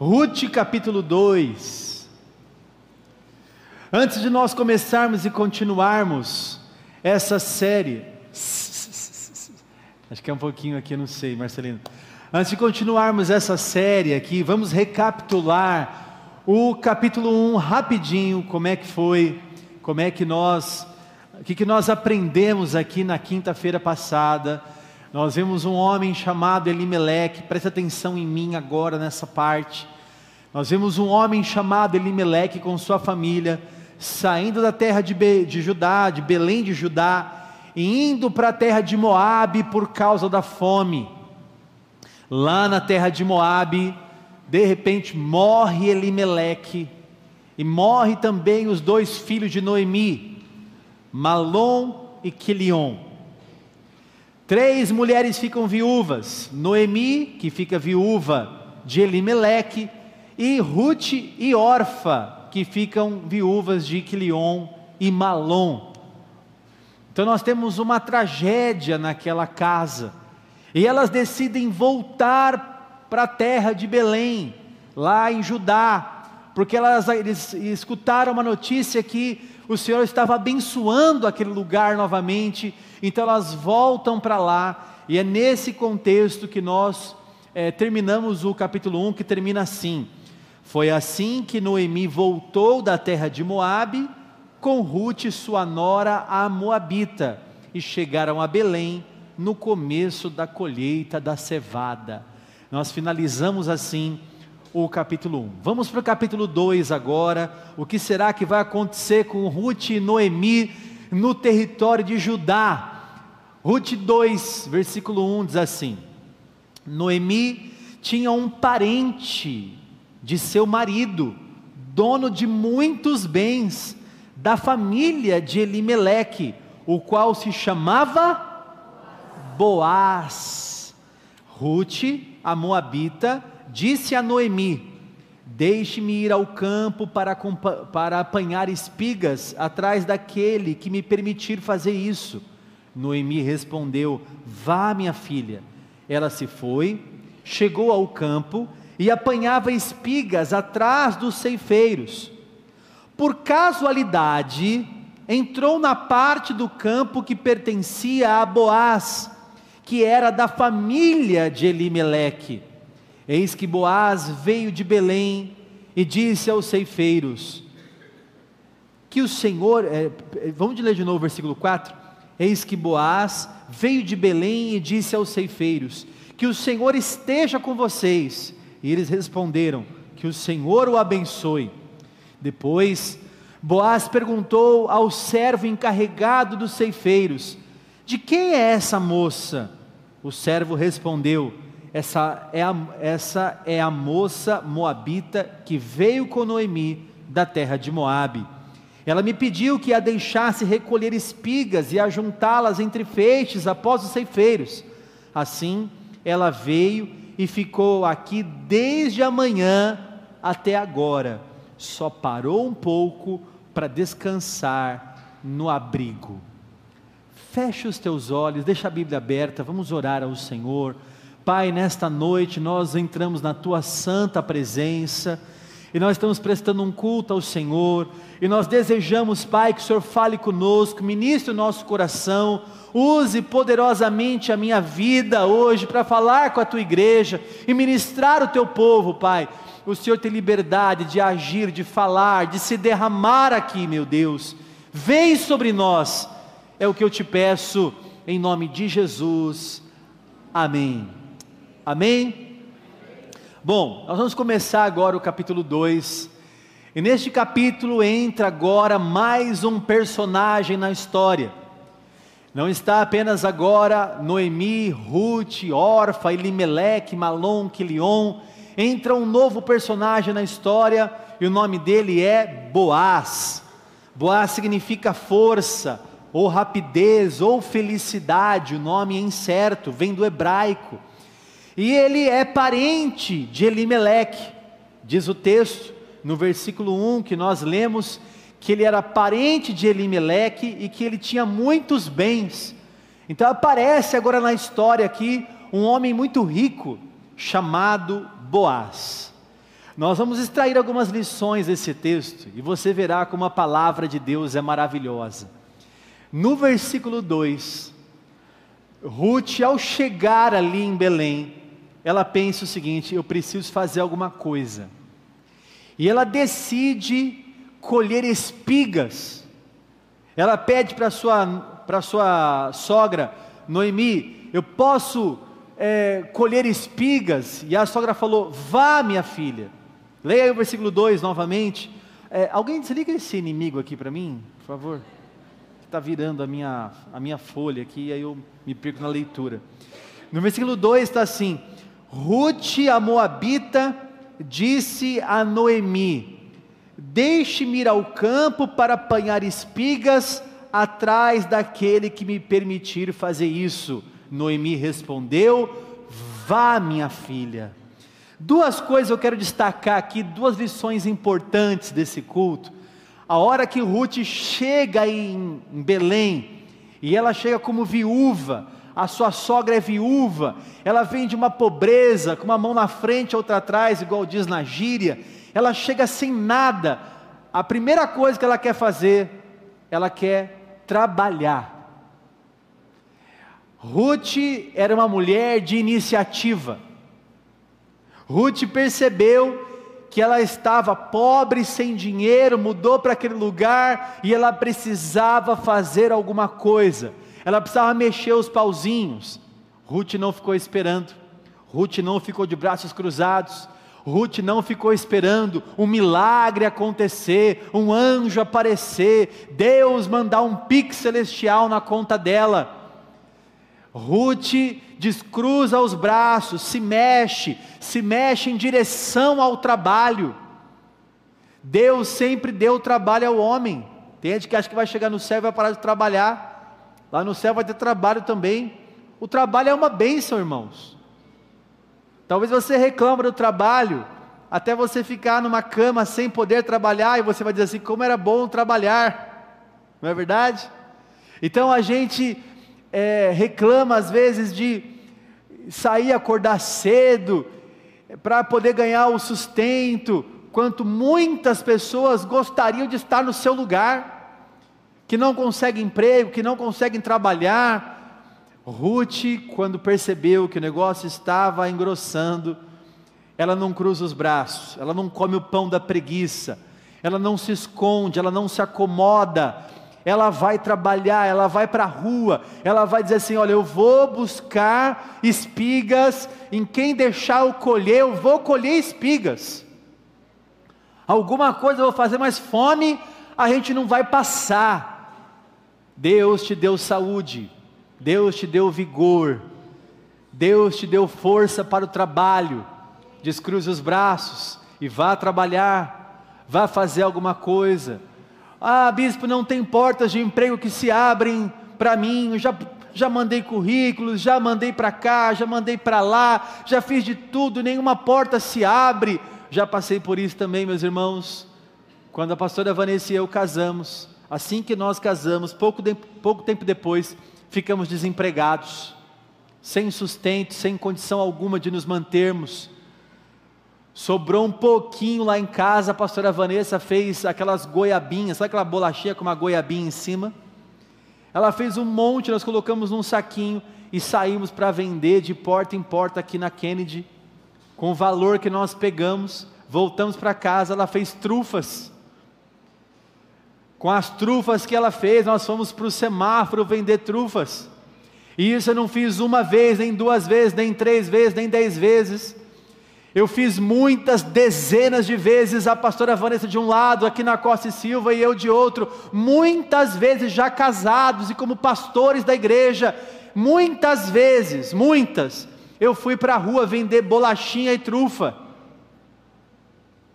Ruth capítulo 2. Antes de nós começarmos e continuarmos essa série, acho que é um pouquinho aqui, não sei, Marcelino. Antes de continuarmos essa série aqui, vamos recapitular o capítulo 1 rapidinho, como é que foi, como é que nós, o que, que nós aprendemos aqui na quinta-feira passada. Nós vemos um homem chamado Elimeleque, presta atenção em mim agora nessa parte. Nós vemos um homem chamado Elimeleque com sua família, saindo da terra de, Be de Judá, de Belém de Judá, e indo para a terra de Moabe por causa da fome. Lá na terra de Moabe, de repente morre Elimeleque, e morre também os dois filhos de Noemi, Malom e Quilion. Três mulheres ficam viúvas: Noemi, que fica viúva de Elimeleque, e Ruth e Orfa, que ficam viúvas de Quilion e Malom. Então nós temos uma tragédia naquela casa. E elas decidem voltar para a terra de Belém, lá em Judá, porque elas eles escutaram uma notícia que o Senhor estava abençoando aquele lugar novamente então elas voltam para lá, e é nesse contexto que nós é, terminamos o capítulo 1, que termina assim: Foi assim que Noemi voltou da terra de Moabe, com Ruth, sua nora, a Moabita, e chegaram a Belém no começo da colheita da cevada. Nós finalizamos assim o capítulo 1. Vamos para o capítulo 2 agora. O que será que vai acontecer com Ruth e Noemi no território de Judá? Ruth 2, versículo 1 diz assim: Noemi tinha um parente de seu marido, dono de muitos bens, da família de Elimeleque, o qual se chamava Boaz. Ruth, a Moabita, disse a Noemi: Deixe-me ir ao campo para, para apanhar espigas atrás daquele que me permitir fazer isso. Noemi respondeu: Vá, minha filha. Ela se foi, chegou ao campo e apanhava espigas atrás dos ceifeiros. Por casualidade, entrou na parte do campo que pertencia a Boaz, que era da família de Elimeleque. Eis que Boaz veio de Belém e disse aos ceifeiros: Que o Senhor. É, vamos ler de novo o versículo 4. Eis que Boaz veio de Belém e disse aos ceifeiros: Que o Senhor esteja com vocês. E eles responderam: Que o Senhor o abençoe. Depois, Boaz perguntou ao servo encarregado dos ceifeiros: De quem é essa moça? O servo respondeu: essa é, a, essa é a moça moabita que veio com Noemi da terra de Moabe. Ela me pediu que a deixasse recolher espigas e ajuntá-las entre feixes após os ceifeiros. Assim, ela veio e ficou aqui desde a manhã até agora. Só parou um pouco para descansar no abrigo. Feche os teus olhos, deixa a Bíblia aberta, vamos orar ao Senhor. Pai, nesta noite nós entramos na tua santa presença e nós estamos prestando um culto ao Senhor, e nós desejamos, Pai, que o Senhor fale conosco, ministre o nosso coração, use poderosamente a minha vida hoje para falar com a tua igreja e ministrar o teu povo, Pai. O Senhor tem liberdade de agir, de falar, de se derramar aqui, meu Deus. Vem sobre nós, é o que eu te peço, em nome de Jesus. Amém. Amém. Bom, nós vamos começar agora o capítulo 2. E neste capítulo entra agora mais um personagem na história. Não está apenas agora Noemi, Ruth, Orfa, Elimeleque, Malom, Quilion. Entra um novo personagem na história e o nome dele é Boaz. Boaz significa força, ou rapidez, ou felicidade. O nome é incerto, vem do hebraico. E ele é parente de Elimeleque, diz o texto no versículo 1 que nós lemos que ele era parente de Elimeleque e que ele tinha muitos bens. Então aparece agora na história aqui um homem muito rico chamado Boaz. Nós vamos extrair algumas lições desse texto e você verá como a palavra de Deus é maravilhosa. No versículo 2, Ruth, ao chegar ali em Belém, ela pensa o seguinte: eu preciso fazer alguma coisa. E ela decide colher espigas. Ela pede para sua para sua sogra Noemi, eu posso é, colher espigas? E a sogra falou: Vá, minha filha. Leia aí o versículo 2 novamente. É, alguém desliga esse inimigo aqui para mim, por favor. Está virando a minha, a minha folha aqui, aí eu me perco na leitura. No versículo 2 está assim: Ruth, a Moabita, disse a Noemi: Deixe-me ir ao campo para apanhar espigas atrás daquele que me permitir fazer isso. Noemi respondeu: Vá, minha filha. Duas coisas eu quero destacar aqui, duas lições importantes desse culto. A hora que Ruth chega em Belém, e ela chega como viúva, a sua sogra é viúva, ela vem de uma pobreza, com uma mão na frente, outra atrás, igual diz na gíria, ela chega sem nada. A primeira coisa que ela quer fazer, ela quer trabalhar. Ruth era uma mulher de iniciativa. Ruth percebeu que ela estava pobre, sem dinheiro, mudou para aquele lugar e ela precisava fazer alguma coisa. Ela precisava mexer os pauzinhos. Ruth não ficou esperando. Ruth não ficou de braços cruzados. Ruth não ficou esperando um milagre acontecer, um anjo aparecer, Deus mandar um pique celestial na conta dela. Ruth descruza os braços, se mexe, se mexe em direção ao trabalho. Deus sempre deu trabalho ao homem. Tem gente que acha que vai chegar no céu e vai parar de trabalhar. Lá no céu vai ter trabalho também. O trabalho é uma bênção, irmãos. Talvez você reclame do trabalho, até você ficar numa cama sem poder trabalhar, e você vai dizer assim: como era bom trabalhar, não é verdade? Então a gente é, reclama às vezes de sair, acordar cedo, para poder ganhar o sustento, quanto muitas pessoas gostariam de estar no seu lugar, que não conseguem emprego, que não conseguem trabalhar. Ruth, quando percebeu que o negócio estava engrossando, ela não cruza os braços, ela não come o pão da preguiça, ela não se esconde, ela não se acomoda, ela vai trabalhar, ela vai para a rua, ela vai dizer assim: olha, eu vou buscar espigas, em quem deixar eu colher, eu vou colher espigas. Alguma coisa eu vou fazer, mas fome a gente não vai passar. Deus te deu saúde, Deus te deu vigor, Deus te deu força para o trabalho. Descruze os braços e vá trabalhar, vá fazer alguma coisa ah, bispo, não tem portas de emprego que se abrem para mim. Eu já, já mandei currículos, já mandei para cá, já mandei para lá, já fiz de tudo, nenhuma porta se abre. Já passei por isso também, meus irmãos. Quando a pastora Vanessa e eu casamos, assim que nós casamos, pouco, de, pouco tempo depois, ficamos desempregados, sem sustento, sem condição alguma de nos mantermos. Sobrou um pouquinho lá em casa, a pastora Vanessa fez aquelas goiabinhas, sabe aquela bolachinha com uma goiabinha em cima? Ela fez um monte, nós colocamos num saquinho e saímos para vender de porta em porta aqui na Kennedy, com o valor que nós pegamos, voltamos para casa, ela fez trufas. Com as trufas que ela fez, nós fomos para o semáforo vender trufas. E isso eu não fiz uma vez, nem duas vezes, nem três vezes, nem dez vezes. Eu fiz muitas dezenas de vezes a pastora Vanessa de um lado, aqui na Costa e Silva, e eu de outro, muitas vezes já casados e como pastores da igreja, muitas vezes, muitas, eu fui para a rua vender bolachinha e trufa.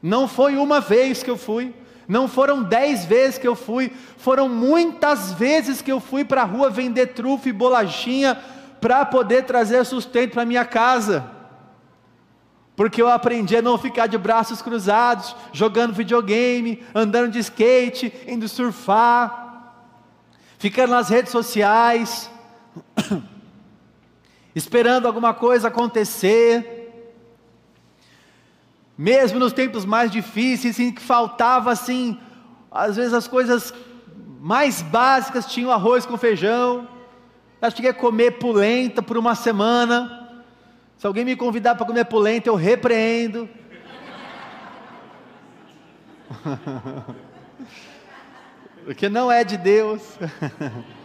Não foi uma vez que eu fui, não foram dez vezes que eu fui, foram muitas vezes que eu fui para a rua vender trufa e bolachinha para poder trazer sustento para minha casa porque eu aprendi a não ficar de braços cruzados, jogando videogame, andando de skate, indo surfar, ficando nas redes sociais, esperando alguma coisa acontecer. Mesmo nos tempos mais difíceis, em que faltava assim, às vezes as coisas mais básicas tinham arroz com feijão. Eu cheguei a comer polenta por uma semana. Se alguém me convidar para comer polenta, eu repreendo. Porque não é de Deus.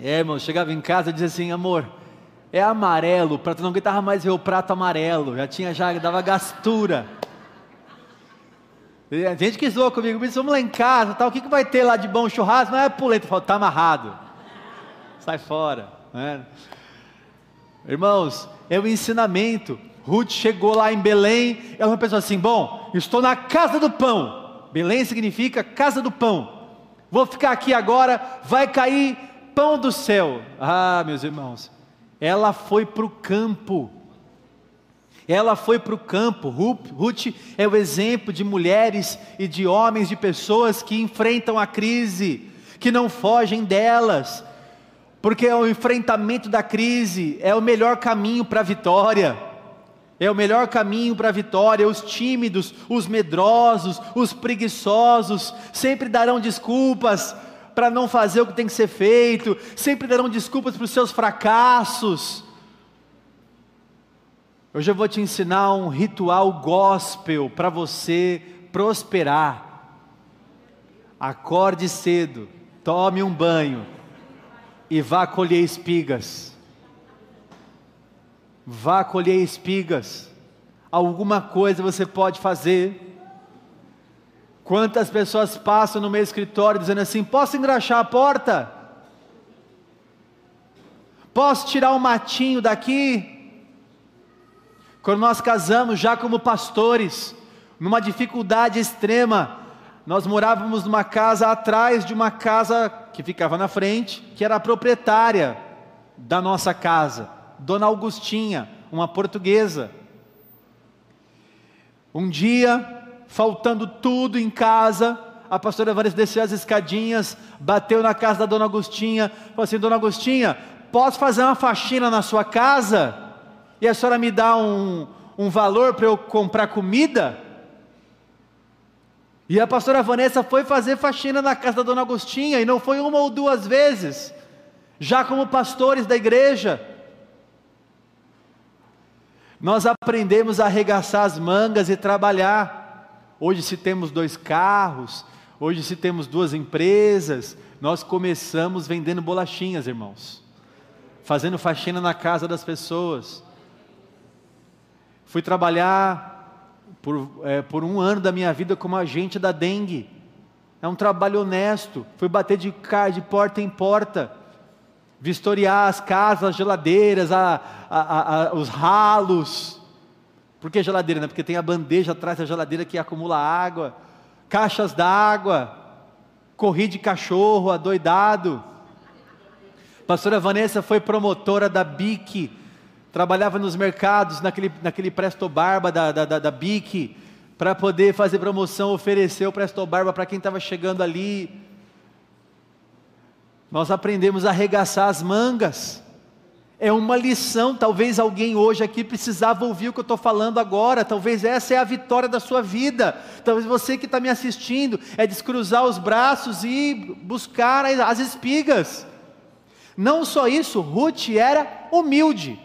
É, irmão, chegava em casa e dizia assim, amor, é amarelo, prato não aguentava mais ver o prato amarelo, já tinha, já dava gastura. Gente que zoou comigo, disse, vamos lá em casa, o que, que vai ter lá de bom churrasco? Não é pulenta, eu falo, tá amarrado, sai fora. Né? Irmãos, é o ensinamento. Ruth chegou lá em Belém, ela pensou assim: bom, estou na casa do pão. Belém significa casa do pão. Vou ficar aqui agora, vai cair pão do céu. Ah, meus irmãos, ela foi para o campo. Ela foi para o campo. Ruth é o exemplo de mulheres e de homens, de pessoas que enfrentam a crise, que não fogem delas, porque o enfrentamento da crise é o melhor caminho para a vitória. É o melhor caminho para a vitória. Os tímidos, os medrosos, os preguiçosos sempre darão desculpas para não fazer o que tem que ser feito, sempre darão desculpas para os seus fracassos. Hoje eu vou te ensinar um ritual gospel para você prosperar. Acorde cedo, tome um banho e vá colher espigas. Vá colher espigas. Alguma coisa você pode fazer Quantas pessoas passam no meu escritório dizendo assim: posso engraxar a porta? Posso tirar um matinho daqui? Quando nós casamos, já como pastores, numa dificuldade extrema, nós morávamos numa casa atrás de uma casa que ficava na frente, que era a proprietária da nossa casa, Dona Augustinha, uma portuguesa. Um dia, faltando tudo em casa. A pastora Vanessa desceu as escadinhas, bateu na casa da dona Agostinha, falou assim: Dona Agostinha, posso fazer uma faxina na sua casa? E a senhora me dá um, um valor para eu comprar comida? E a pastora Vanessa foi fazer faxina na casa da dona Agostinha, e não foi uma ou duas vezes, já como pastores da igreja. Nós aprendemos a arregaçar as mangas e trabalhar. Hoje, se temos dois carros, hoje, se temos duas empresas, nós começamos vendendo bolachinhas, irmãos, fazendo faxina na casa das pessoas. Fui trabalhar por, é, por um ano da minha vida como agente da dengue. É um trabalho honesto. Fui bater de, de porta em porta, vistoriar as casas, as geladeiras, a, a, a, os ralos por que geladeira? Né? Porque tem a bandeja atrás da geladeira que acumula água, caixas d'água, corri de cachorro, adoidado. Pastora Vanessa foi promotora da BIC, trabalhava nos mercados, naquele, naquele Presto Barba da, da, da, da BIC, para poder fazer promoção, oferecer o Presto Barba para quem estava chegando ali. Nós aprendemos a arregaçar as mangas. É uma lição, talvez alguém hoje aqui precisava ouvir o que eu estou falando agora, talvez essa é a vitória da sua vida, talvez você que está me assistindo, é descruzar os braços e buscar as espigas. Não só isso, Ruth era humilde.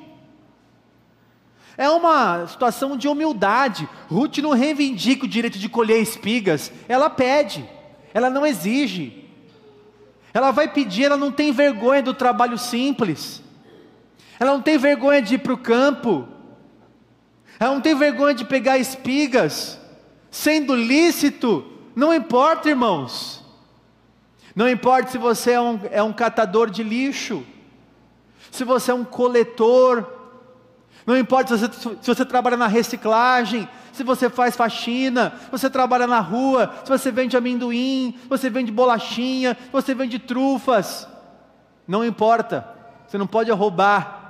É uma situação de humildade. Ruth não reivindica o direito de colher espigas, ela pede, ela não exige. Ela vai pedir, ela não tem vergonha do trabalho simples. Ela não tem vergonha de ir para o campo. Ela não tem vergonha de pegar espigas, sendo lícito. Não importa, irmãos. Não importa se você é um, é um catador de lixo, se você é um coletor, não importa se você, se você trabalha na reciclagem, se você faz faxina, se você trabalha na rua, se você vende amendoim, se você vende bolachinha, se você vende trufas, não importa, você não pode roubar,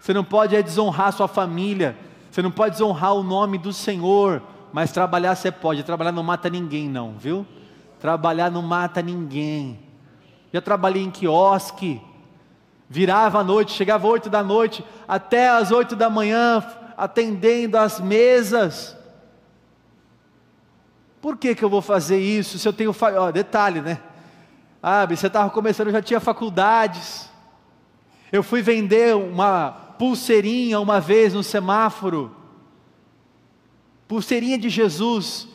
você não pode é desonrar sua família, você não pode desonrar o nome do Senhor, mas trabalhar você pode, trabalhar não mata ninguém não, viu? Trabalhar não mata ninguém. Já trabalhei em quiosque, virava à noite, chegava oito da noite, até às oito da manhã, atendendo às mesas. Por que, que eu vou fazer isso se eu tenho. Fa... Oh, detalhe, né? Ah, você estava começando, eu já tinha faculdades. Eu fui vender uma pulseirinha uma vez no semáforo. Pulseirinha de Jesus.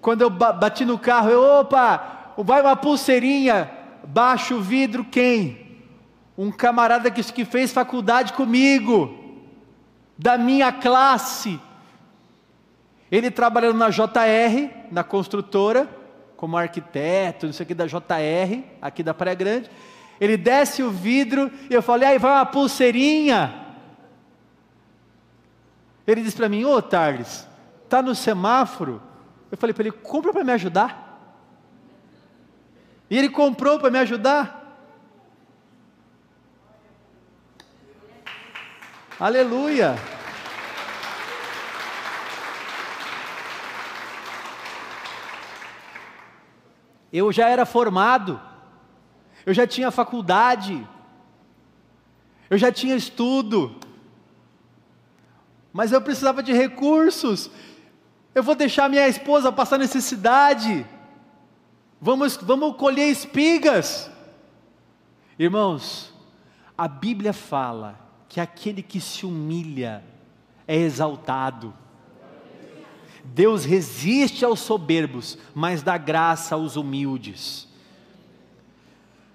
Quando eu bati no carro, eu, opa, vai uma pulseirinha. Baixo o vidro, quem? Um camarada que, que fez faculdade comigo, da minha classe. Ele trabalhando na JR, na construtora, como arquiteto, não sei o que, da JR, aqui da Praia Grande. Ele desce o vidro e eu falei, aí vai uma pulseirinha. Ele disse para mim, ô oh, Tarles, tá no semáforo? Eu falei para ele, compra para me ajudar. E ele comprou para me ajudar. Aleluia. Eu já era formado, eu já tinha faculdade, eu já tinha estudo, mas eu precisava de recursos. Eu vou deixar minha esposa passar necessidade. Vamos, vamos colher espigas. Irmãos, a Bíblia fala que aquele que se humilha é exaltado. Deus resiste aos soberbos, mas dá graça aos humildes.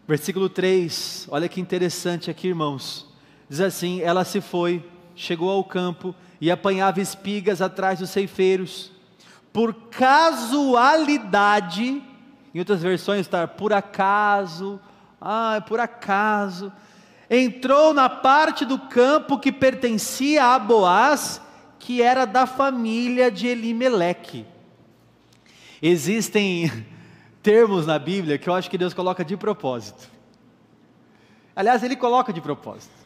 Versículo 3, olha que interessante aqui, irmãos. Diz assim: Ela se foi, chegou ao campo e apanhava espigas atrás dos ceifeiros. Por casualidade, em outras versões está por acaso, ah, por acaso, entrou na parte do campo que pertencia a Boaz que era da família de Elimeleque. Existem termos na Bíblia que eu acho que Deus coloca de propósito. Aliás, Ele coloca de propósito.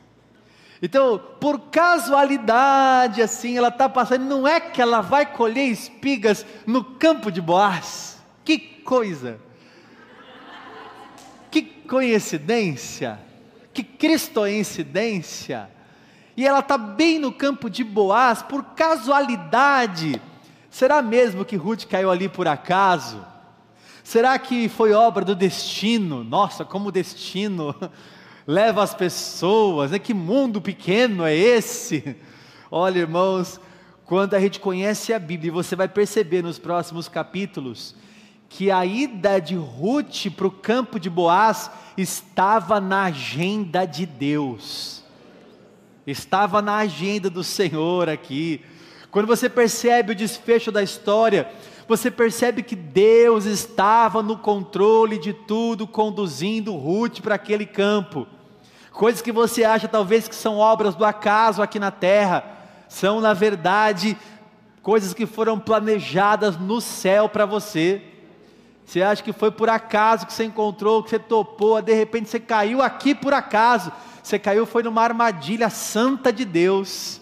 Então, por casualidade, assim, ela está passando, não é que ela vai colher espigas no campo de Boaz. Que coisa! Que coincidência! Que cristoincidência! e ela está bem no campo de Boaz, por casualidade. Será mesmo que Ruth caiu ali por acaso? Será que foi obra do destino? Nossa, como destino leva as pessoas, né? que mundo pequeno é esse? Olha, irmãos, quando a gente conhece a Bíblia, você vai perceber nos próximos capítulos, que a ida de Ruth para o campo de Boaz estava na agenda de Deus estava na agenda do Senhor aqui. Quando você percebe o desfecho da história, você percebe que Deus estava no controle de tudo, conduzindo Ruth para aquele campo. Coisas que você acha talvez que são obras do acaso aqui na terra, são na verdade coisas que foram planejadas no céu para você. Você acha que foi por acaso que você encontrou, que você topou, de repente você caiu aqui por acaso. Você caiu foi numa armadilha santa de Deus.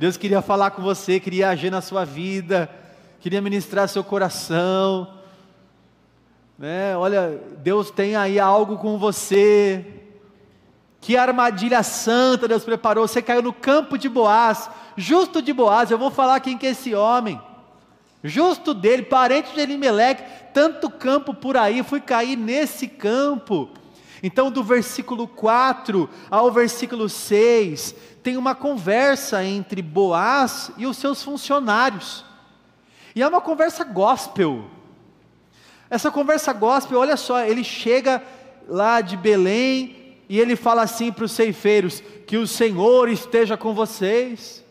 Deus queria falar com você, queria agir na sua vida, queria ministrar seu coração. Né? Olha, Deus tem aí algo com você. Que armadilha santa Deus preparou. Você caiu no campo de Boaz, justo de Boaz. Eu vou falar quem que é esse homem. Justo dele, parente de Elimelec, tanto campo por aí, fui cair nesse campo. Então, do versículo 4 ao versículo 6, tem uma conversa entre Boaz e os seus funcionários. E é uma conversa gospel. Essa conversa gospel, olha só, ele chega lá de Belém e ele fala assim para os ceifeiros: Que o Senhor esteja com vocês.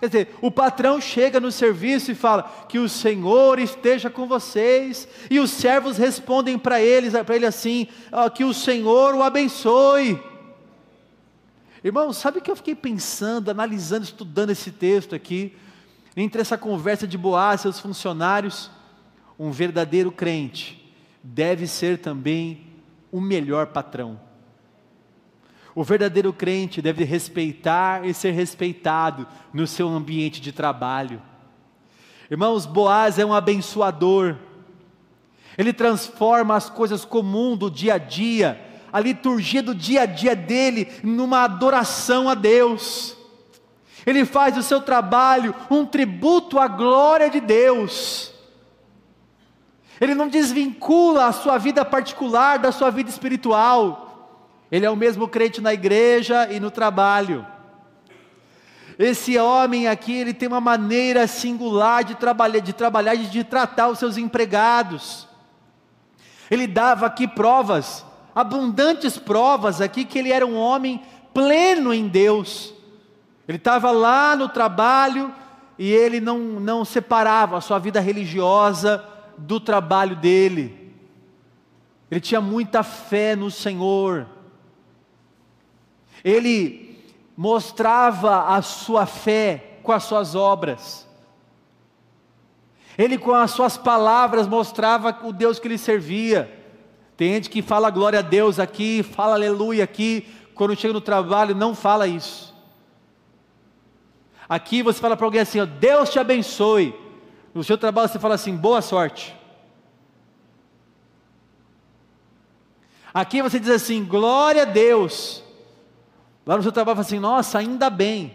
Quer dizer, o patrão chega no serviço e fala: Que o Senhor esteja com vocês. E os servos respondem para eles, para ele assim: ah, Que o Senhor o abençoe. Irmão, sabe o que eu fiquei pensando, analisando, estudando esse texto aqui? Entre essa conversa de Boaz e seus funcionários, um verdadeiro crente deve ser também o melhor patrão. O verdadeiro crente deve respeitar e ser respeitado no seu ambiente de trabalho. Irmãos, Boaz é um abençoador. Ele transforma as coisas comuns do dia a dia, a liturgia do dia a dia dele, numa adoração a Deus. Ele faz do seu trabalho um tributo à glória de Deus. Ele não desvincula a sua vida particular da sua vida espiritual. Ele é o mesmo crente na igreja e no trabalho. Esse homem aqui, ele tem uma maneira singular de trabalhar, de trabalhar e de tratar os seus empregados. Ele dava aqui provas, abundantes provas aqui que ele era um homem pleno em Deus. Ele estava lá no trabalho e ele não, não separava a sua vida religiosa do trabalho dele. Ele tinha muita fé no Senhor. Ele mostrava a sua fé com as suas obras. Ele com as suas palavras mostrava o Deus que ele servia. Tem gente que fala glória a Deus aqui, fala aleluia aqui, quando chega no trabalho não fala isso. Aqui você fala para alguém assim, ó, Deus te abençoe. No seu trabalho você fala assim, boa sorte. Aqui você diz assim, glória a Deus. Lá no seu trabalho fala assim, nossa, ainda bem.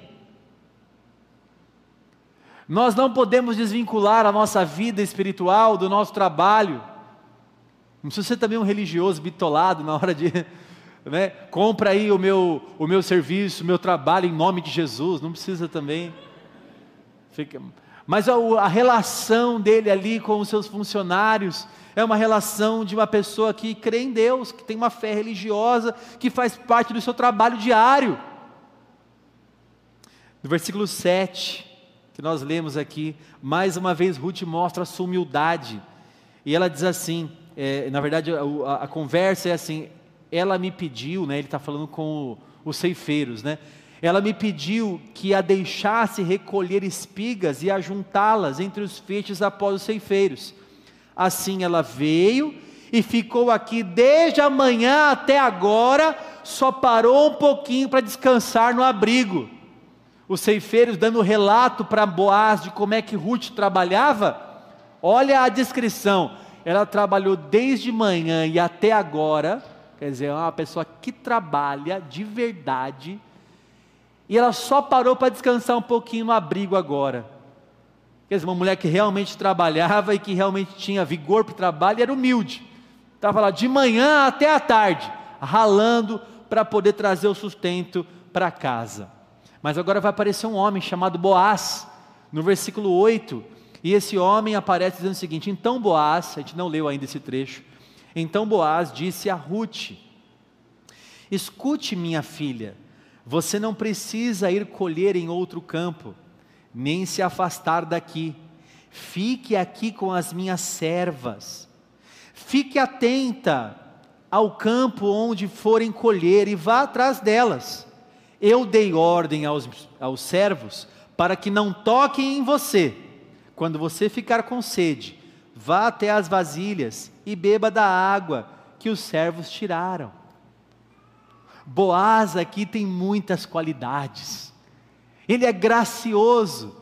Nós não podemos desvincular a nossa vida espiritual do nosso trabalho. Não precisa ser também um religioso bitolado na hora de, né, compra aí o meu, o meu serviço, o meu trabalho em nome de Jesus. Não precisa também. Fica, mas a, a relação dele ali com os seus funcionários é uma relação de uma pessoa que crê em Deus, que tem uma fé religiosa, que faz parte do seu trabalho diário. No versículo 7, que nós lemos aqui, mais uma vez Ruth mostra a sua humildade, e ela diz assim: é, na verdade, a, a, conversa é assim, ela me pediu, né, ele está falando com o, os ceifeiros, né? Ela me pediu que a deixasse recolher espigas e ajuntá-las entre os feixes após os ceifeiros. Assim ela veio e ficou aqui desde a manhã até agora, só parou um pouquinho para descansar no abrigo. Os ceifeiros dando relato para Boaz de como é que Ruth trabalhava, olha a descrição. Ela trabalhou desde manhã e até agora, quer dizer, é uma pessoa que trabalha de verdade, e ela só parou para descansar um pouquinho no abrigo agora. Quer dizer, uma mulher que realmente trabalhava e que realmente tinha vigor para o trabalho e era humilde. Estava lá de manhã até a tarde, ralando para poder trazer o sustento para casa. Mas agora vai aparecer um homem chamado Boaz, no versículo 8, e esse homem aparece dizendo o seguinte: Então Boaz, a gente não leu ainda esse trecho, então Boaz disse a Ruth: Escute, minha filha, você não precisa ir colher em outro campo nem se afastar daqui. Fique aqui com as minhas servas. Fique atenta ao campo onde forem colher e vá atrás delas. Eu dei ordem aos, aos servos para que não toquem em você. Quando você ficar com sede, vá até as vasilhas e beba da água que os servos tiraram. Boaz aqui tem muitas qualidades. Ele é gracioso,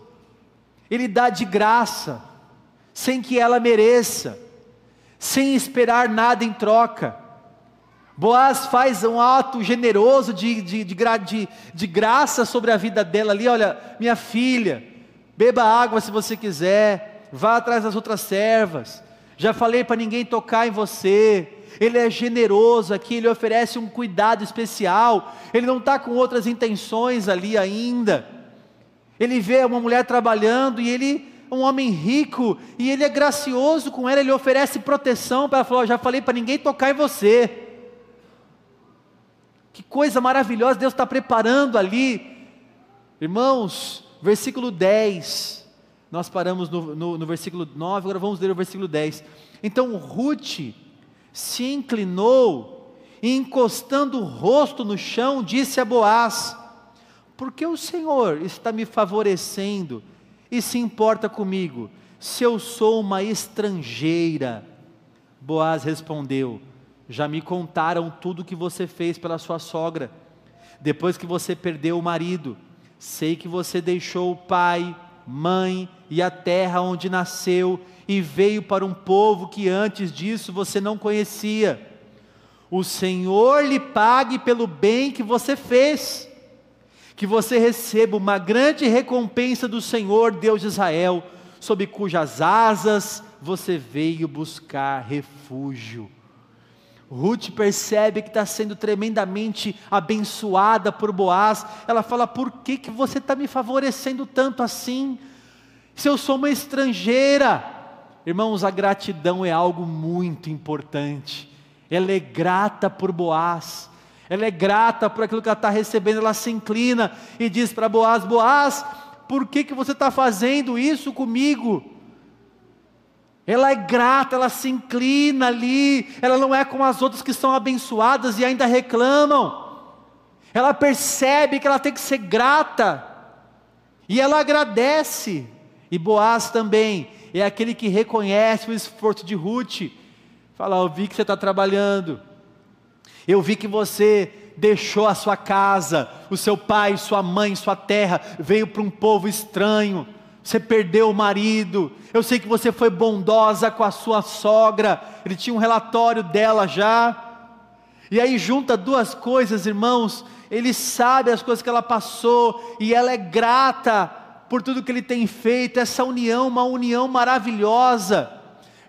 Ele dá de graça, sem que ela mereça, sem esperar nada em troca. Boaz faz um ato generoso de, de, de, de, graça sobre a vida dela ali. Olha, minha filha, beba água se você quiser, vá atrás das outras servas. Já falei para ninguém tocar em você, ele é generoso aqui, ele oferece um cuidado especial, ele não está com outras intenções ali ainda. Ele vê uma mulher trabalhando e ele é um homem rico e ele é gracioso com ela, ele oferece proteção para ela falar: já falei para ninguém tocar em você. Que coisa maravilhosa Deus está preparando ali. Irmãos, versículo 10. Nós paramos no, no, no versículo 9, agora vamos ler o versículo 10. Então Ruth se inclinou e, encostando o rosto no chão, disse a Boaz: Por que o Senhor está me favorecendo e se importa comigo, se eu sou uma estrangeira? Boaz respondeu: Já me contaram tudo o que você fez pela sua sogra, depois que você perdeu o marido. Sei que você deixou o pai, mãe e a terra onde nasceu e veio para um povo que antes disso você não conhecia. O Senhor lhe pague pelo bem que você fez. que você receba uma grande recompensa do Senhor, Deus de Israel, sob cujas asas você veio buscar refúgio. Ruth percebe que está sendo tremendamente abençoada por Boaz. Ela fala: Por que, que você está me favorecendo tanto assim? Se eu sou uma estrangeira. Irmãos, a gratidão é algo muito importante. Ela é grata por Boaz. Ela é grata por aquilo que ela está recebendo. Ela se inclina e diz para Boaz: Boaz, por que, que você está fazendo isso comigo? Ela é grata, ela se inclina ali, ela não é como as outras que são abençoadas e ainda reclamam. Ela percebe que ela tem que ser grata, e ela agradece. E Boaz também. É aquele que reconhece o esforço de Ruth. Fala, eu vi que você está trabalhando, eu vi que você deixou a sua casa, o seu pai, sua mãe, sua terra, veio para um povo estranho. Você perdeu o marido, eu sei que você foi bondosa com a sua sogra, ele tinha um relatório dela já, e aí junta duas coisas, irmãos, ele sabe as coisas que ela passou, e ela é grata por tudo que ele tem feito, essa união, uma união maravilhosa.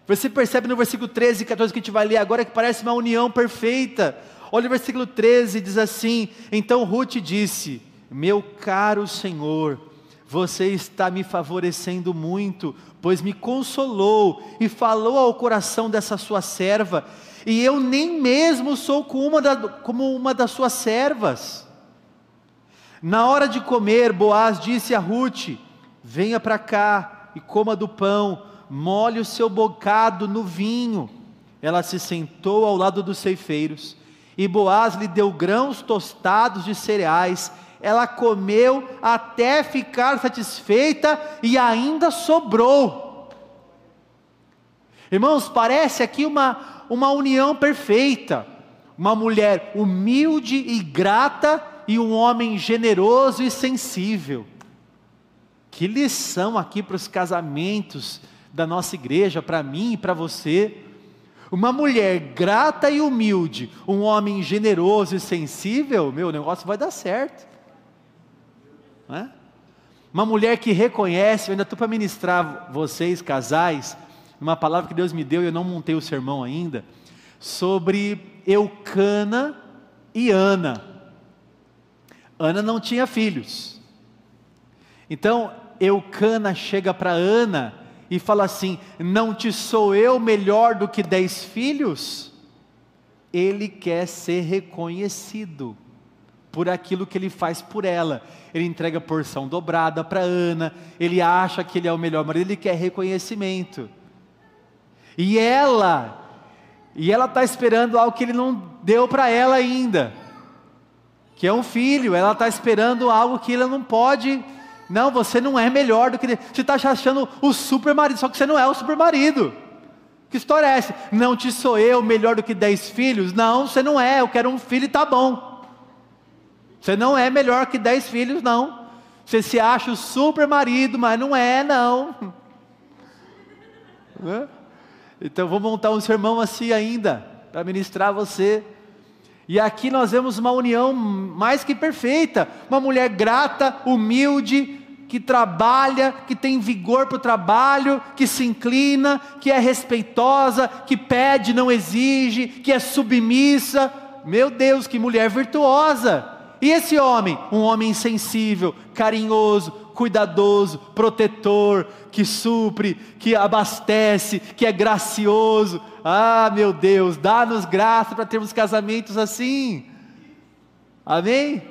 Você percebe no versículo 13 e 14 que a gente vai ler agora que parece uma união perfeita. Olha o versículo 13, diz assim: Então Ruth disse: Meu caro Senhor, você está me favorecendo muito, pois me consolou e falou ao coração dessa sua serva, e eu nem mesmo sou como uma, da, como uma das suas servas. Na hora de comer, Boaz disse a Ruth: Venha para cá e coma do pão, molhe o seu bocado no vinho. Ela se sentou ao lado dos ceifeiros, e Boaz lhe deu grãos tostados de cereais ela comeu até ficar satisfeita e ainda sobrou. Irmãos, parece aqui uma, uma união perfeita. Uma mulher humilde e grata e um homem generoso e sensível. Que lição aqui para os casamentos da nossa igreja, para mim e para você. Uma mulher grata e humilde, um homem generoso e sensível, meu negócio vai dar certo. É? Uma mulher que reconhece, eu ainda estou para ministrar vocês, casais, uma palavra que Deus me deu e eu não montei o sermão ainda, sobre Eucana e Ana. Ana não tinha filhos. Então, Eucana chega para Ana e fala assim: Não te sou eu melhor do que dez filhos? Ele quer ser reconhecido por aquilo que ele faz por ela. Ele entrega porção dobrada para Ana, ele acha que ele é o melhor marido, ele quer reconhecimento. E ela, e ela está esperando algo que ele não deu para ela ainda, que é um filho, ela está esperando algo que ele não pode. Não, você não é melhor do que. Você está achando o super marido, só que você não é o super marido. Que história é essa? Não te sou eu melhor do que dez filhos? Não, você não é, eu quero um filho e tá bom. Você não é melhor que dez filhos, não. Você se acha o super marido, mas não é, não. Então vou montar um sermão assim ainda, para ministrar você. E aqui nós vemos uma união mais que perfeita. Uma mulher grata, humilde, que trabalha, que tem vigor para o trabalho, que se inclina, que é respeitosa, que pede, não exige, que é submissa. Meu Deus, que mulher virtuosa! E esse homem? Um homem sensível, carinhoso, cuidadoso, protetor, que supre, que abastece, que é gracioso. Ah, meu Deus, dá-nos graça para termos casamentos assim. Amém?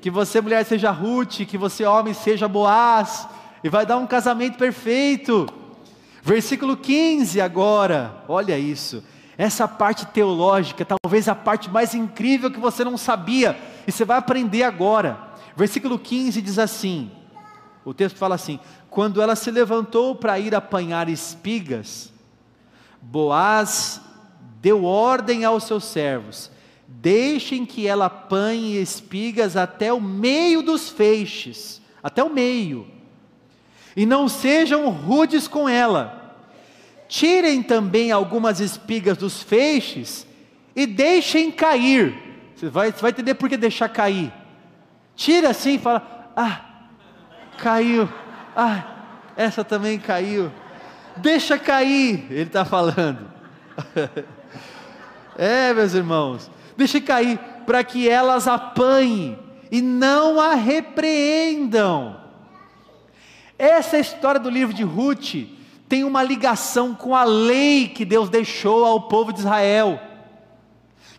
Que você, mulher, seja Ruth, que você, homem, seja Boaz, e vai dar um casamento perfeito. Versículo 15 agora, olha isso. Essa parte teológica, talvez a parte mais incrível que você não sabia, e você vai aprender agora. Versículo 15 diz assim: o texto fala assim: Quando ela se levantou para ir apanhar espigas, Boaz deu ordem aos seus servos: Deixem que ela apanhe espigas até o meio dos feixes, até o meio, e não sejam rudes com ela tirem também algumas espigas dos feixes e deixem cair. Você vai, você vai entender por que deixar cair. Tira assim e fala: Ah, caiu. Ah, essa também caiu. Deixa cair, ele está falando. é, meus irmãos, deixa cair para que elas apanhem e não a repreendam. Essa história do livro de Ruth tem uma ligação com a lei que Deus deixou ao povo de Israel.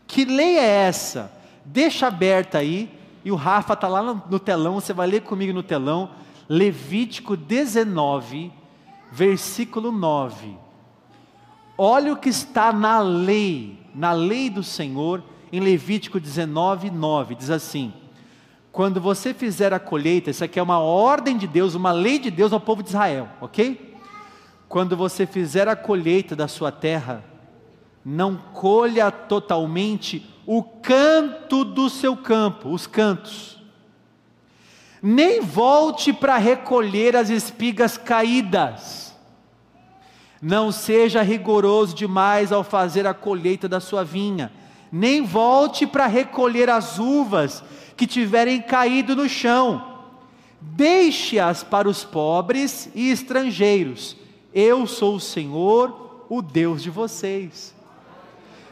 Que lei é essa? Deixa aberta aí, e o Rafa está lá no, telão, você vai ler comigo no telão, Levítico 19, versículo 9. Olha o que está na lei, na lei do Senhor, em Levítico 19, 9, diz assim: quando você fizer a colheita, isso aqui é uma ordem de Deus, uma lei de Deus ao povo de Israel, ok? Quando você fizer a colheita da sua terra, não colha totalmente o canto do seu campo, os cantos, nem volte para recolher as espigas caídas. Não seja rigoroso demais ao fazer a colheita da sua vinha, nem volte para recolher as uvas que tiverem caído no chão. Deixe-as para os pobres e estrangeiros. Eu sou o Senhor, o Deus de vocês.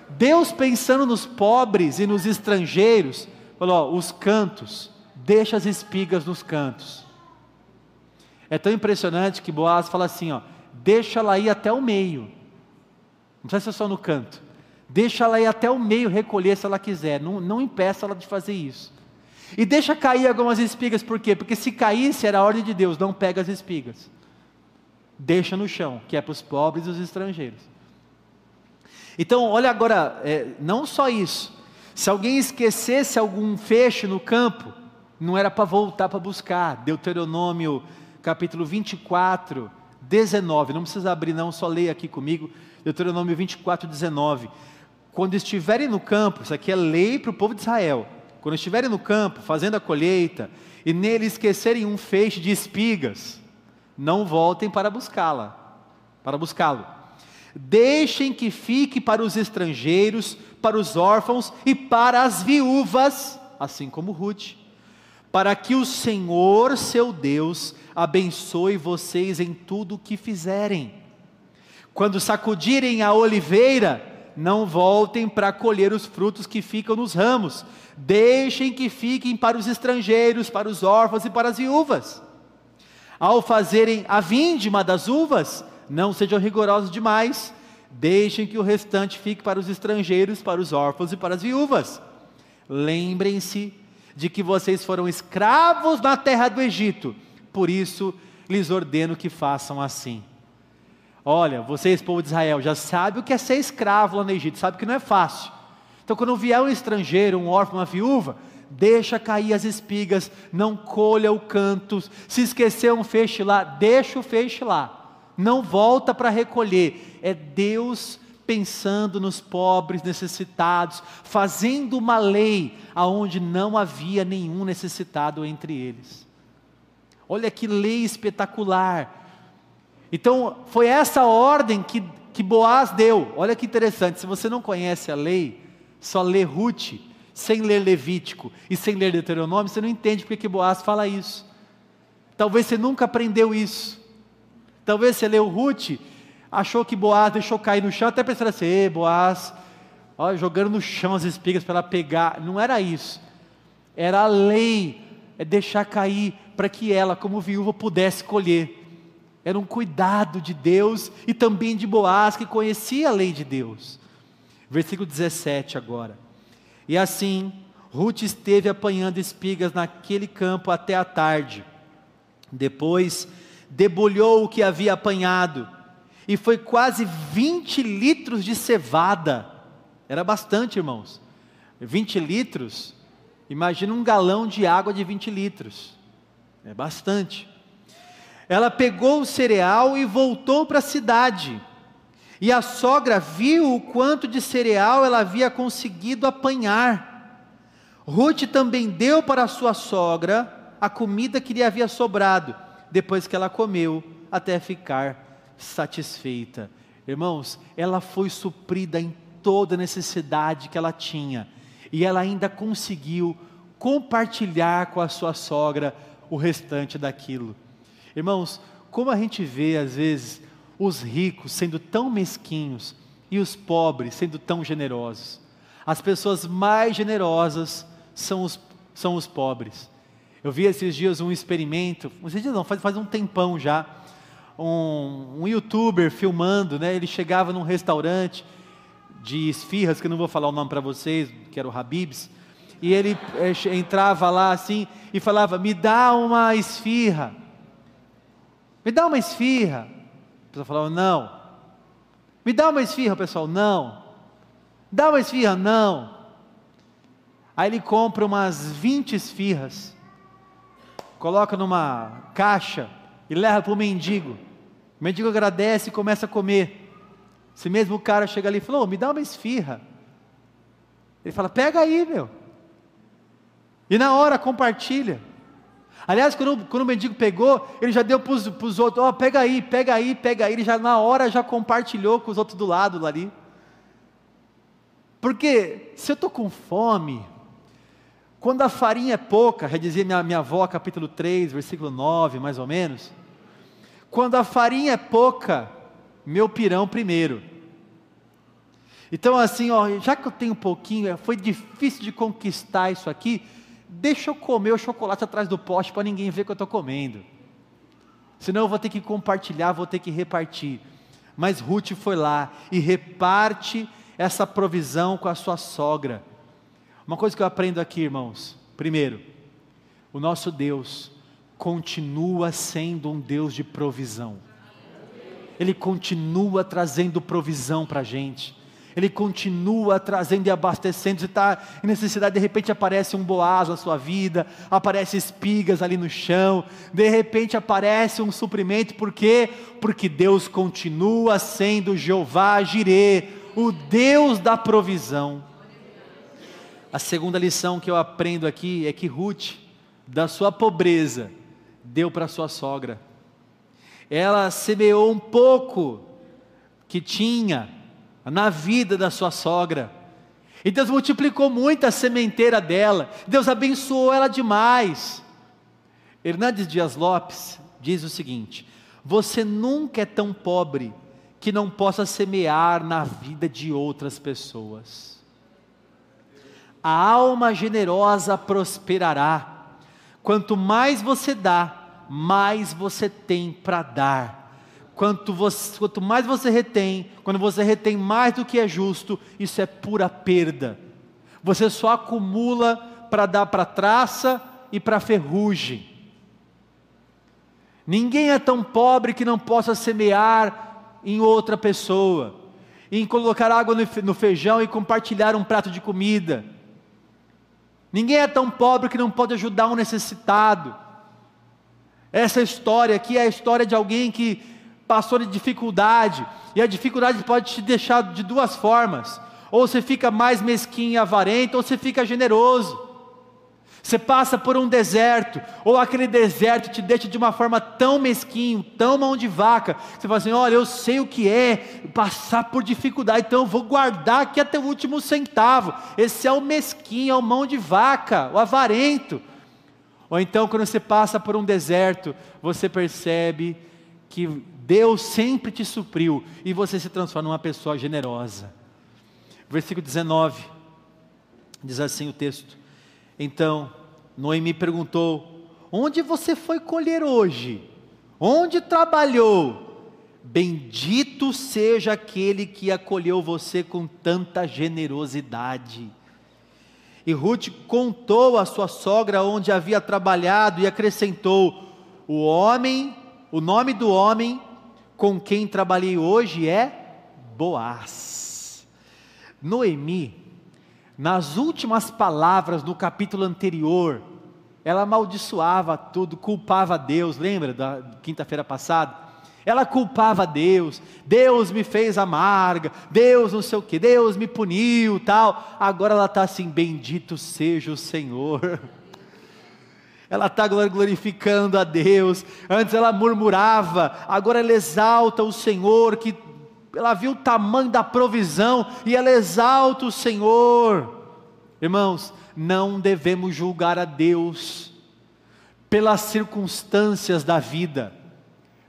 Deus pensando nos pobres e nos estrangeiros, falou: ó, os cantos, deixa as espigas nos cantos. É tão impressionante que Boaz fala assim: ó, deixa ela ir até o meio. Não precisa ser só no canto. Deixa ela ir até o meio recolher se ela quiser. Não, não impeça ela de fazer isso. E deixa cair algumas espigas, por quê? Porque se caísse era a ordem de Deus, não pega as espigas. Deixa no chão, que é para os pobres e os estrangeiros. Então, olha agora, é, não só isso. Se alguém esquecesse algum feixe no campo, não era para voltar para buscar. Deuteronômio capítulo 24, 19. Não precisa abrir, não, só leia aqui comigo. Deuteronômio 24, 19. Quando estiverem no campo, isso aqui é lei para o povo de Israel quando estiverem no campo fazendo a colheita e nele esquecerem um feixe de espigas, não voltem para buscá-la, para buscá-lo. Deixem que fique para os estrangeiros, para os órfãos e para as viúvas, assim como Ruth, para que o Senhor, seu Deus, abençoe vocês em tudo o que fizerem. Quando sacudirem a oliveira, não voltem para colher os frutos que ficam nos ramos, deixem que fiquem para os estrangeiros, para os órfãos e para as viúvas. Ao fazerem a vindima das uvas, não sejam rigorosos demais, deixem que o restante fique para os estrangeiros, para os órfãos e para as viúvas. Lembrem-se de que vocês foram escravos na terra do Egito, por isso lhes ordeno que façam assim. Olha, vocês, povo de Israel, já sabe o que é ser escravo lá no Egito, sabe que não é fácil. Então, quando vier um estrangeiro, um órfão, uma viúva, deixa cair as espigas, não colha o canto. Se esquecer um feixe lá, deixa o feixe lá. Não volta para recolher. É Deus pensando nos pobres, necessitados, fazendo uma lei aonde não havia nenhum necessitado entre eles. Olha que lei espetacular. Então, foi essa ordem que, que Boaz deu. Olha que interessante, se você não conhece a lei, só lê Ruth, sem ler Levítico e sem ler Deuteronômio, você não entende porque que Boaz fala isso. Talvez você nunca aprendeu isso. Talvez você leu Ruth, achou que Boaz deixou cair no chão, até pensando assim, Ei, Boaz, ó, jogando no chão as espigas para ela pegar. Não era isso. Era a lei, é deixar cair para que ela, como viúva, pudesse colher. Era um cuidado de Deus e também de Boaz, que conhecia a lei de Deus. Versículo 17 agora. E assim, Ruth esteve apanhando espigas naquele campo até a tarde. Depois, debulhou o que havia apanhado, e foi quase 20 litros de cevada. Era bastante, irmãos. 20 litros, imagina um galão de água de 20 litros. É bastante. Ela pegou o cereal e voltou para a cidade. E a sogra viu o quanto de cereal ela havia conseguido apanhar. Ruth também deu para sua sogra a comida que lhe havia sobrado, depois que ela comeu, até ficar satisfeita. Irmãos, ela foi suprida em toda necessidade que ela tinha, e ela ainda conseguiu compartilhar com a sua sogra o restante daquilo. Irmãos, como a gente vê às vezes os ricos sendo tão mesquinhos e os pobres sendo tão generosos. As pessoas mais generosas são os, são os pobres. Eu vi esses dias um experimento, esses dias não, faz, faz um tempão já, um, um youtuber filmando, né? Ele chegava num restaurante de esfirras, que eu não vou falar o nome para vocês, que era o Habib's, e ele é, entrava lá assim e falava: Me dá uma esfirra, me dá uma esfirra. A pessoa falava: Não, me dá uma esfirra, pessoal, não, dá uma esfirra, não. Aí ele compra umas 20 esfirras, coloca numa caixa e leva para o mendigo. Mendigo agradece e começa a comer. Esse mesmo cara chega ali e falou: oh, me dá uma esfirra. Ele fala: pega aí, meu. E na hora compartilha. Aliás, quando, quando o mendigo pegou, ele já deu para os outros: ó, oh, pega aí, pega aí, pega aí. Ele já na hora já compartilhou com os outros do lado ali. Porque se eu estou com fome, quando a farinha é pouca, já dizia minha, minha avó, capítulo 3, versículo 9, mais ou menos. Quando a farinha é pouca, meu pirão primeiro. Então, assim, ó, já que eu tenho um pouquinho, foi difícil de conquistar isso aqui, deixa eu comer o chocolate atrás do poste para ninguém ver que eu estou comendo. Senão eu vou ter que compartilhar, vou ter que repartir. Mas Ruth foi lá e reparte essa provisão com a sua sogra. Uma coisa que eu aprendo aqui, irmãos. Primeiro, o nosso Deus continua sendo um Deus de provisão. Ele continua trazendo provisão para a gente. Ele continua trazendo e abastecendo. Você está em necessidade, de repente aparece um boaz na sua vida, aparece espigas ali no chão, de repente aparece um suprimento, por quê? Porque Deus continua sendo Jeová Jirê, o Deus da provisão. A segunda lição que eu aprendo aqui é que Ruth, da sua pobreza, deu para sua sogra ela semeou um pouco que tinha na vida da sua sogra. E Deus multiplicou muito a sementeira dela. Deus abençoou ela demais. Hernandes Dias Lopes diz o seguinte: Você nunca é tão pobre que não possa semear na vida de outras pessoas. A alma generosa prosperará. Quanto mais você dá, mais você tem para dar. Quanto, você, quanto mais você retém, quando você retém mais do que é justo, isso é pura perda. Você só acumula para dar para traça e para ferrugem. Ninguém é tão pobre que não possa semear em outra pessoa, em colocar água no feijão e compartilhar um prato de comida. Ninguém é tão pobre que não pode ajudar um necessitado. Essa história aqui é a história de alguém que passou de dificuldade, e a dificuldade pode te deixar de duas formas: ou você fica mais mesquinho e avarento, ou você fica generoso. Você passa por um deserto, ou aquele deserto te deixa de uma forma tão mesquinho, tão mão de vaca, que você fala assim: olha, eu sei o que é passar por dificuldade, então eu vou guardar aqui até o último centavo. Esse é o mesquinho, é o mão de vaca, o avarento. Ou então, quando você passa por um deserto, você percebe que Deus sempre te supriu e você se transforma numa pessoa generosa. Versículo 19, diz assim o texto: Então Noemi perguntou: Onde você foi colher hoje? Onde trabalhou? Bendito seja aquele que acolheu você com tanta generosidade. E Ruth contou à sua sogra onde havia trabalhado e acrescentou: O homem, o nome do homem com quem trabalhei hoje é Boaz. Noemi, nas últimas palavras no capítulo anterior, ela amaldiçoava tudo, culpava Deus, lembra da quinta-feira passada? Ela culpava Deus, Deus me fez amarga, Deus não sei o que, Deus me puniu, tal. Agora ela está assim, bendito seja o Senhor. Ela está glorificando a Deus. Antes ela murmurava, agora ela exalta o Senhor, que ela viu o tamanho da provisão e ela exalta o Senhor. Irmãos, não devemos julgar a Deus pelas circunstâncias da vida.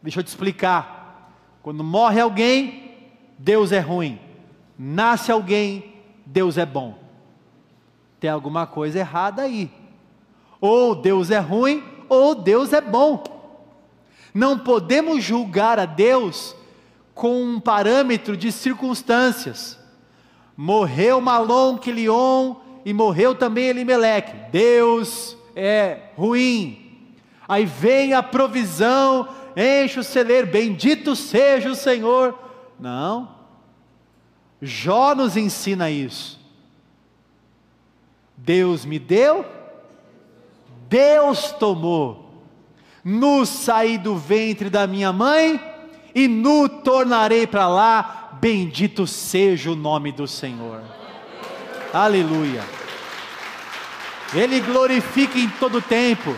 Deixa eu te explicar. Quando morre alguém, Deus é ruim. Nasce alguém, Deus é bom. Tem alguma coisa errada aí. Ou Deus é ruim, ou Deus é bom. Não podemos julgar a Deus com um parâmetro de circunstâncias. Morreu Malom Quilion e morreu também Elimeleque. Deus é ruim. Aí vem a provisão, enche o celeiro, bendito seja o Senhor. Não. Jó nos ensina isso. Deus me deu, Deus tomou nu saí do ventre da minha mãe, e nu tornarei para lá, bendito seja o nome do Senhor. Aleluia. Ele glorifica em todo tempo.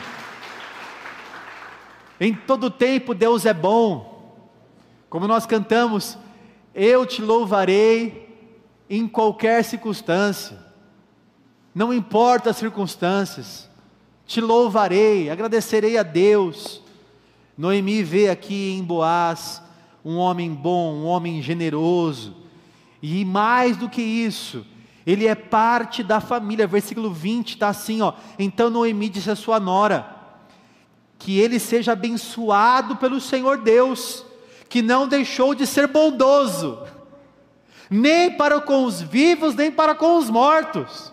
Em todo tempo Deus é bom. Como nós cantamos, eu te louvarei em qualquer circunstância. Não importa as circunstâncias te louvarei, agradecerei a Deus. Noemi vê aqui em Boaz um homem bom, um homem generoso, e mais do que isso, ele é parte da família. Versículo 20 está assim: ó. Então Noemi disse a sua nora: Que ele seja abençoado pelo Senhor Deus, que não deixou de ser bondoso, nem para com os vivos, nem para com os mortos.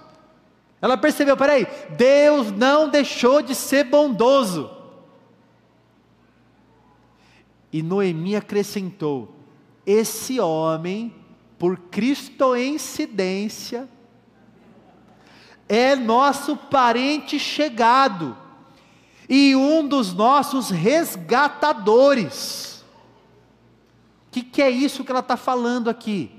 Ela percebeu, peraí, Deus não deixou de ser bondoso. E Noemi acrescentou: esse homem, por cristoincidência, é nosso parente chegado e um dos nossos resgatadores. O que, que é isso que ela está falando aqui?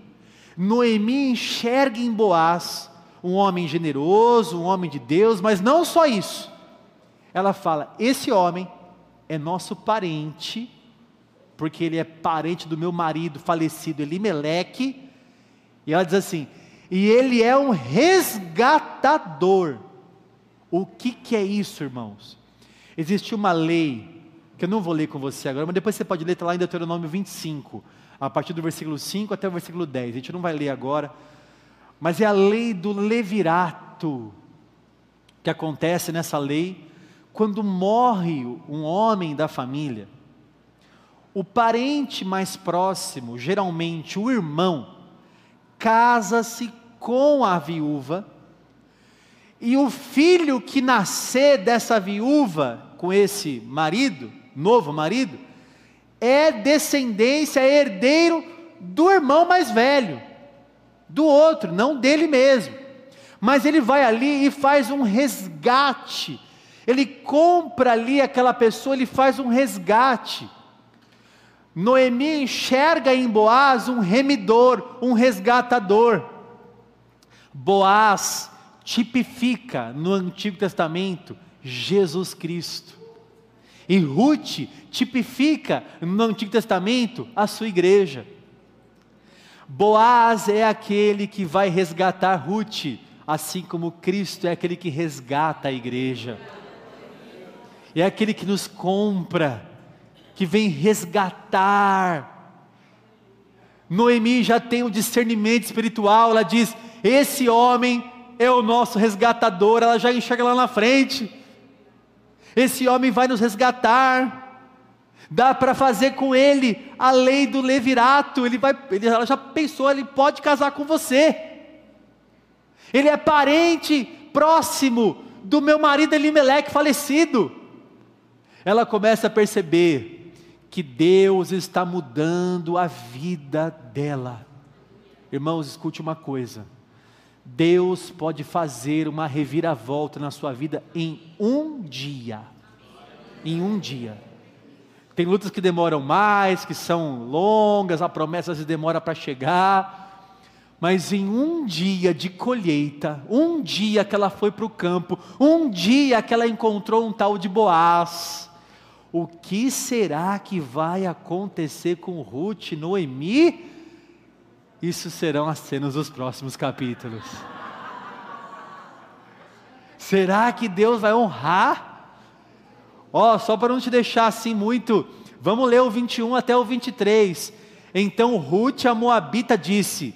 Noemi enxerga em Boaz um homem generoso, um homem de Deus, mas não só isso. Ela fala: esse homem é nosso parente, porque ele é parente do meu marido falecido Elimeleque. E ela diz assim: e ele é um resgatador. O que, que é isso, irmãos? Existe uma lei, que eu não vou ler com você agora, mas depois você pode ler, está lá em Deuteronômio 25, a partir do versículo 5 até o versículo 10. A gente não vai ler agora, mas é a lei do levirato que acontece nessa lei quando morre um homem da família. O parente mais próximo, geralmente o irmão, casa-se com a viúva, e o filho que nascer dessa viúva com esse marido, novo marido, é descendência, é herdeiro do irmão mais velho do outro, não dele mesmo. Mas ele vai ali e faz um resgate. Ele compra ali aquela pessoa, ele faz um resgate. Noemi enxerga em Boaz um remidor, um resgatador. Boaz tipifica no Antigo Testamento Jesus Cristo. E Ruth tipifica no Antigo Testamento a sua igreja. Boaz é aquele que vai resgatar Ruth, assim como Cristo é aquele que resgata a igreja. É aquele que nos compra, que vem resgatar. Noemi já tem um discernimento espiritual, ela diz: esse homem é o nosso resgatador, ela já enxerga lá na frente. Esse homem vai nos resgatar. Dá para fazer com ele a lei do levirato. Ele vai, ele, ela já pensou, ele pode casar com você. Ele é parente próximo do meu marido Elimeleque falecido. Ela começa a perceber que Deus está mudando a vida dela. Irmãos, escute uma coisa. Deus pode fazer uma reviravolta na sua vida em um dia. Em um dia. Tem lutas que demoram mais, que são longas, a promessa se demora para chegar. Mas em um dia de colheita, um dia que ela foi para o campo, um dia que ela encontrou um tal de Boaz, o que será que vai acontecer com Ruth e Noemi? Isso serão as cenas dos próximos capítulos. Será que Deus vai honrar? Ó, oh, só para não te deixar assim muito, vamos ler o 21 até o 23. Então Ruth, a Moabita, disse: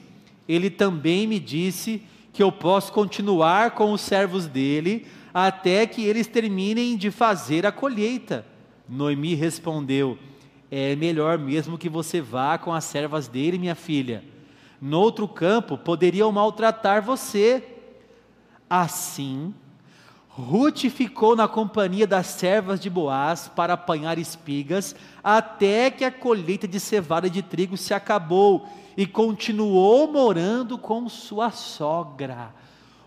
Ele também me disse que eu posso continuar com os servos dele até que eles terminem de fazer a colheita. Noemi respondeu: É melhor mesmo que você vá com as servas dele, minha filha. No outro campo poderiam maltratar você. Assim, Ruth ficou na companhia das servas de Boaz para apanhar espigas, até que a colheita de cevada de trigo se acabou, e continuou morando com sua sogra.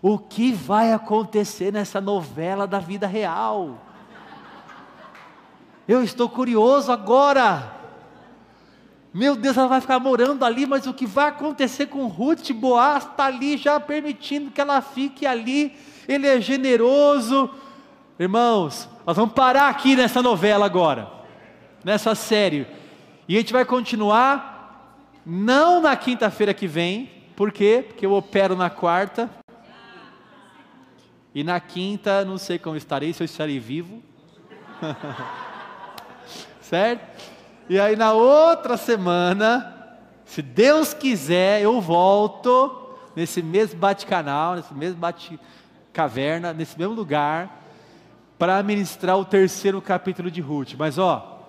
O que vai acontecer nessa novela da vida real? Eu estou curioso agora. Meu Deus, ela vai ficar morando ali, mas o que vai acontecer com Ruth? Boaz está ali já permitindo que ela fique ali. Ele é generoso. Irmãos, nós vamos parar aqui nessa novela agora, nessa série. E a gente vai continuar, não na quinta-feira que vem, por quê? Porque eu opero na quarta. E na quinta, não sei como estarei, se eu estarei vivo. certo? E aí na outra semana, se Deus quiser, eu volto nesse mesmo bate-canal, nesse mesmo bate-caverna, nesse mesmo lugar, para ministrar o terceiro capítulo de Ruth. Mas ó,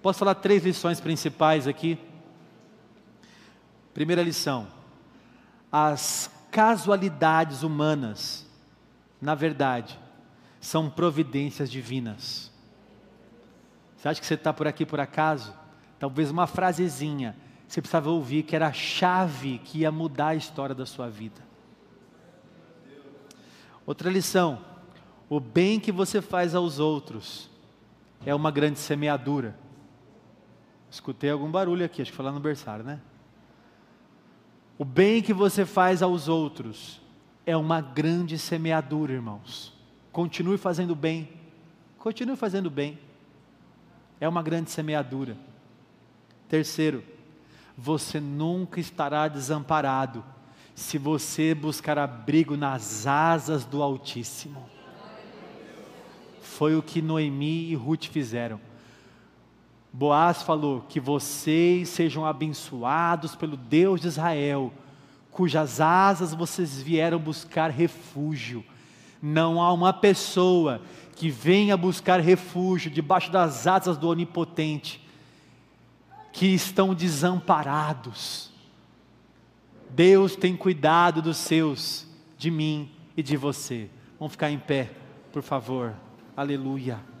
posso falar três lições principais aqui? Primeira lição: as casualidades humanas na verdade, são providências divinas. Você acha que você está por aqui por acaso? Talvez uma frasezinha você precisava ouvir que era a chave que ia mudar a história da sua vida. Outra lição: o bem que você faz aos outros é uma grande semeadura. Escutei algum barulho aqui, acho que foi lá no berçário, né? O bem que você faz aos outros é uma grande semeadura, irmãos. Continue fazendo bem. Continue fazendo bem. É uma grande semeadura. Terceiro, você nunca estará desamparado se você buscar abrigo nas asas do Altíssimo. Foi o que Noemi e Ruth fizeram. Boaz falou: Que vocês sejam abençoados pelo Deus de Israel cujas asas vocês vieram buscar refúgio. Não há uma pessoa que venha buscar refúgio debaixo das asas do Onipotente que estão desamparados. Deus tem cuidado dos seus, de mim e de você. Vamos ficar em pé, por favor. Aleluia.